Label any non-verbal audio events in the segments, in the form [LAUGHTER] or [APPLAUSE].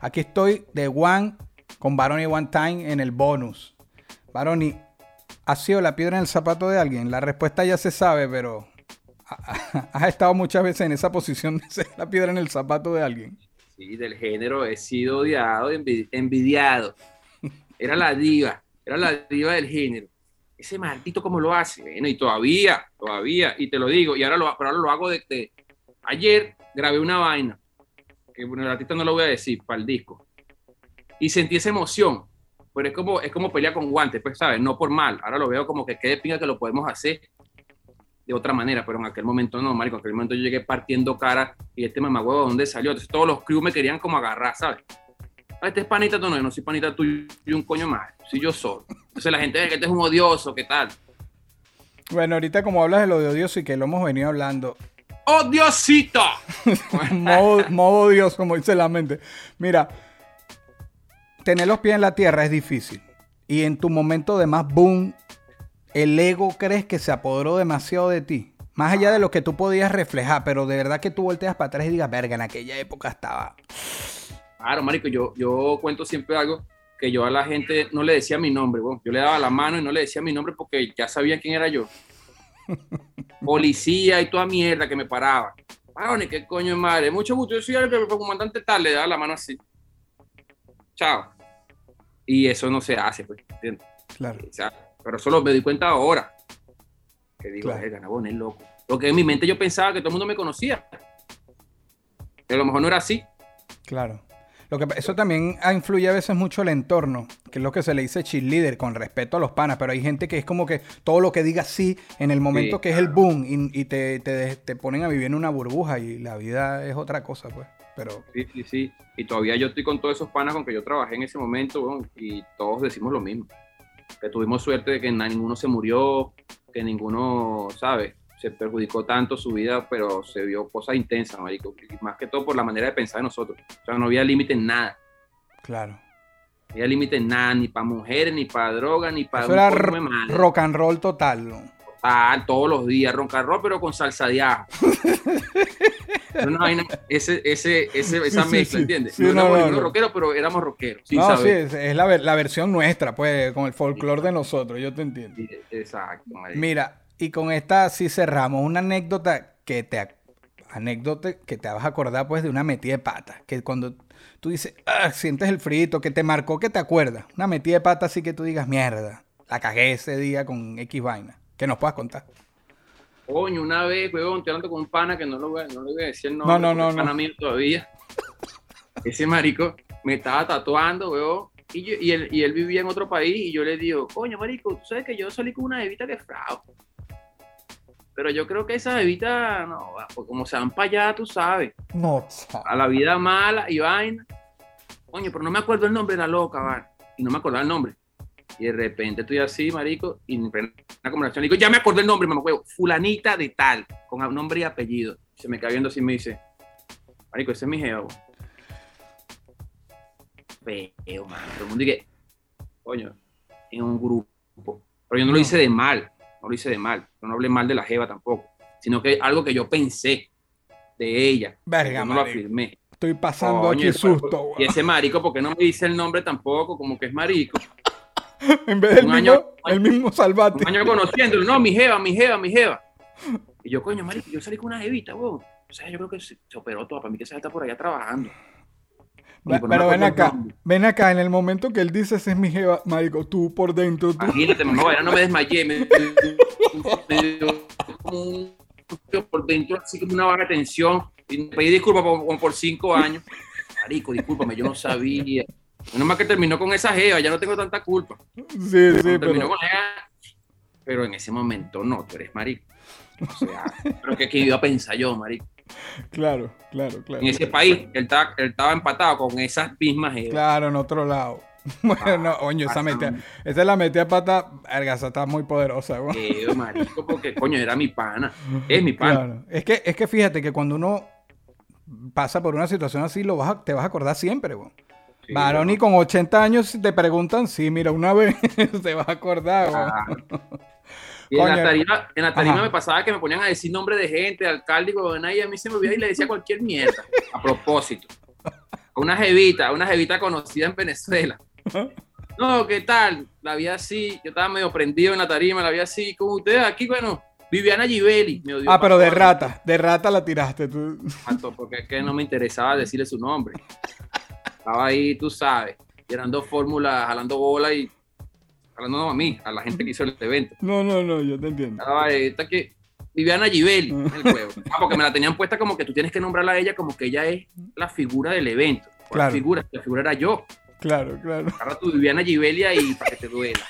Aquí estoy de One con Baroni One Time en el bonus. Baroni, ¿ha sido la piedra en el zapato de alguien? La respuesta ya se sabe, pero has estado muchas veces en esa posición de ser la piedra en el zapato de alguien. Sí, del género he sido odiado, envidiado. Era la diva, era la diva del género. Ese maldito como lo hace, bueno, y todavía, todavía, y te lo digo, y ahora lo, pero ahora lo hago de, ayer grabé una vaina, que bueno, el artista no lo voy a decir, para el disco, y sentí esa emoción, pero es como, es como pelear con guantes, pues, ¿sabes? No por mal, ahora lo veo como que quede pinga que lo podemos hacer de otra manera, pero en aquel momento no, marico, en aquel momento yo llegué partiendo cara y este mamagüevo, ¿dónde salió? Todos los crew me querían como agarrar, ¿sabes? Ah, este es panita, tú no, yo no soy panita tuyo y un coño más, soy yo solo. Entonces la gente dice que este es un odioso, ¿qué tal? Bueno, ahorita como hablas de lo de odioso y que lo hemos venido hablando. ¡Odiosito! [LAUGHS] modo, modo odioso, como dice la mente. Mira, tener los pies en la tierra es difícil. Y en tu momento de más boom, el ego crees que se apoderó demasiado de ti. Más allá de lo que tú podías reflejar, pero de verdad que tú volteas para atrás y digas, verga, en aquella época estaba. Claro, marico, yo, yo cuento siempre algo que yo a la gente no le decía mi nombre, yo le daba la mano y no le decía mi nombre porque ya sabía quién era yo. [LAUGHS] Policía y toda mierda que me paraba. ni qué coño de madre. Mucho gusto, yo soy el comandante tal, le daba la mano así. Chao. Y eso no se hace, pues, ¿entiendes? Claro. O sea, pero solo me di cuenta ahora. Que digo, claro. Ganabón es loco. Porque en mi mente yo pensaba que todo el mundo me conocía. Pero a lo mejor no era así. Claro. Lo que, eso también influye a veces mucho el entorno, que es lo que se le dice cheerleader, con respeto a los panas, pero hay gente que es como que todo lo que diga sí en el momento que es el boom y, te, te, ponen a vivir en una burbuja y la vida es otra cosa, pues. Pero... Sí, sí, sí. Y todavía yo estoy con todos esos panas con que yo trabajé en ese momento y todos decimos lo mismo que tuvimos suerte de que ninguno se murió, que ninguno, ¿sabes? Se perjudicó tanto su vida, pero se vio cosas intensas, marico. Más que todo por la manera de pensar de nosotros. O sea, no había límite en nada. Claro. No había límite en nada, ni para mujeres, ni para drogas, ni para... Eso era rock and roll total, ¿no? Total, todos los días, rock and roll, pero con salsa de ajo. [LAUGHS] ese, ese, ese, esa mezcla, ¿entiendes? no, éramos rockeros, pero éramos rockeros. no, sí, es, la, la, versión nuestra, pues, con el folclore de nosotros, yo te entiendo. exacto. Mira, y con esta sí cerramos. Una anécdota que te anécdota que te vas a acordar, pues, de una metida de pata. Que cuando tú dices, ah, sientes el frito, que te marcó, que te acuerdas. Una metida de pata así que tú digas, mierda, la cagué ese día con X vaina. Que nos puedas contar. Coño, una vez, weón, estoy hablando con un pana que no, lo voy, a, no le voy a decir el nombre. No, no, no. pana mío todavía. [LAUGHS] Ese marico me estaba tatuando, weón. Y, y, él, y él vivía en otro país y yo le digo, coño, marico, tú sabes que yo salí con una bebita que es fraude. Pero yo creo que esa bebita, no, pues como se van para allá, tú sabes. No, A la vida mala y vaina. Coño, pero no me acuerdo el nombre de la loca, ¿vale? Y no me acordaba el nombre. Y de repente estoy así, marico, y en una conversación digo, ya me acordé el nombre, mamá fulanita de tal, con nombre y apellido. Se me cae viendo así y me dice, marico, ese es mi geo. Feo, man. Todo el mundo dice, coño, en un grupo. Pero yo no lo hice de mal, no lo hice de mal. Yo no hablé mal de la jeva tampoco, sino que algo que yo pensé de ella. Verga, no lo afirmé. Estoy pasando aquí susto. Y ese marico, porque no me dice el nombre tampoco, como que es marico. [LAUGHS] en vez del mismo, el mismo salvate. Un año [LAUGHS] conociéndolo, no, mi jeva, mi jeva, mi jeva. Y yo, coño, marico, yo salí con una jevita, weón. O sea, yo creo que se, operó toda. Para mí que esa está por allá trabajando. Pero, ven acá, ven acá, en el momento que él dice ese es mi jeva, marico, tú por dentro. Tú... Imagínate, mamá, no me desmayé, me, por dentro, así como una baja tensión. Y me pedí disculpas por, por cinco años. Marico, discúlpame, yo no sabía. Menos mal que terminó con esa jeva, ya no tengo tanta culpa. Sí, sí, pero... pero en ese momento no, tú eres marico. O sea, pero que, iba a pensar yo, marico. Claro, claro, claro. En ese país, él estaba, él estaba empatado con esas mismas. Claro, en otro lado. [LAUGHS] Bueno, ah, coño, esa metida, esa es la metida pata, esa está muy poderosa, güey. marico, porque coño, era mi pana, es mi pana. Claro. Es que, es que fíjate que cuando uno pasa por una situación así, lo vas te vas a acordar siempre, güey. Varón y con 80 años te preguntan, sí, mira, una [LAUGHS] vez te vas a acordar. Ah. Y en la tarima, me pasaba que me ponían a decir nombre de gente, alcalde y a mí se me olvidaba y le decía cualquier mierda, a propósito. una jevita, una jevita conocida en Venezuela. No, ¿qué tal? La vi así, yo estaba medio prendido en la tarima, la vi así, como ustedes aquí, bueno, Viviana Givelli. me odió Ah, pero de rata, de rata la tiraste tú. Porque es que no me interesaba decirle su nombre. Estaba ahí, tú sabes, llenando fórmulas, jalando bola y jalando no a mí, a la gente que hizo el evento. No, no, no, yo te entiendo. Estaba ahí, está que Viviana Givelli en el juego. Ah, porque me la tenían puesta como que tú tienes que nombrarla a ella como que ella es la figura del evento. ¿Cuál Claro. figura? La figura era yo. Claro, claro. Agarra tu Viviana Givelli ahí para que te duela.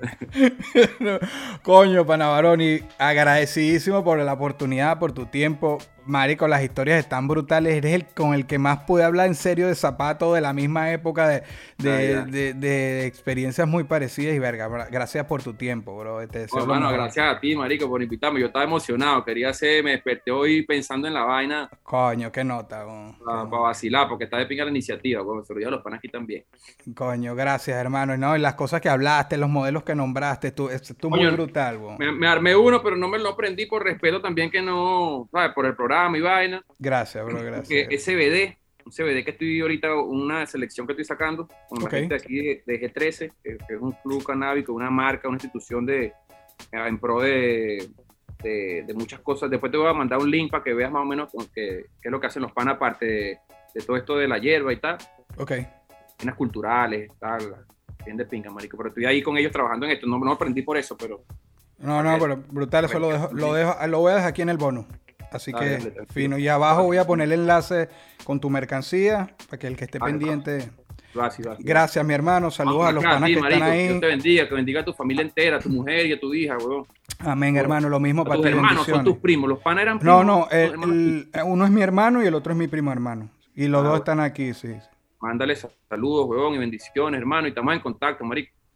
[LAUGHS] Coño, Panavaroni, agradecidísimo por la oportunidad, por tu tiempo. Marico, las historias están brutales. Eres el con el que más pude hablar en serio de zapatos de la misma época, de, de, Ah, de- de experiencias muy parecidas. Y verga, gracias por tu tiempo, bro. Te deseo Bueno, hermano, gracias a ti, marico, por invitarme. Yo estaba emocionado. Quería hacer, me desperté hoy pensando en la vaina Coño, qué nota. weón. para, vacilar, porque está de pinga la iniciativa. Bueno, se lo a los panas aquí también. Coño, gracias, hermano. Y No, y las cosas que hablaste, los modelos que nombraste, tú, es tú muy Coño, brutal, weón. Me, me armé uno, pero no me lo aprendí por respeto también que no, ¿sabes? Por el programa y vaina. Gracias, bro, Que gracias. es CBD, un CBD que estoy ahorita, una selección que estoy sacando con la gente aquí de, de G13, que, que es un club canábico, una marca, una institución de eh, en pro de, de, de muchas cosas. Después te voy a mandar un link para que veas más o menos qué, es lo que hacen los panas aparte de, de todo esto de la hierba y tal, Ok. cenas culturales, tal, bien de pinga, marico. Pero estoy ahí con ellos trabajando en esto. No, no aprendí por eso, pero No, no, pero brutal, eso lo dejo, lo dejo, lo voy a dejar aquí en el bono. Así que fino. Y abajo voy a poner el enlace con tu mercancía para que el que esté pendiente. gracias, gracias. Gracias, mi hermano. Saludos Vamos a los acá, panas que están marico, Dios ahí. te bendiga, que bendiga a tu familia entera, a tu mujer y a tu hija, weón. Amén, hermano. Lo mismo A para tus hermanos, son tus primos. Los panas eran No, primos. no, los el- el- uno es mi hermano y el otro es mi primo hermano. Y los Ah, dos están aquí, sí. Mándale saludos, weón, y bendiciones, hermano. Y estamos en contacto, marico.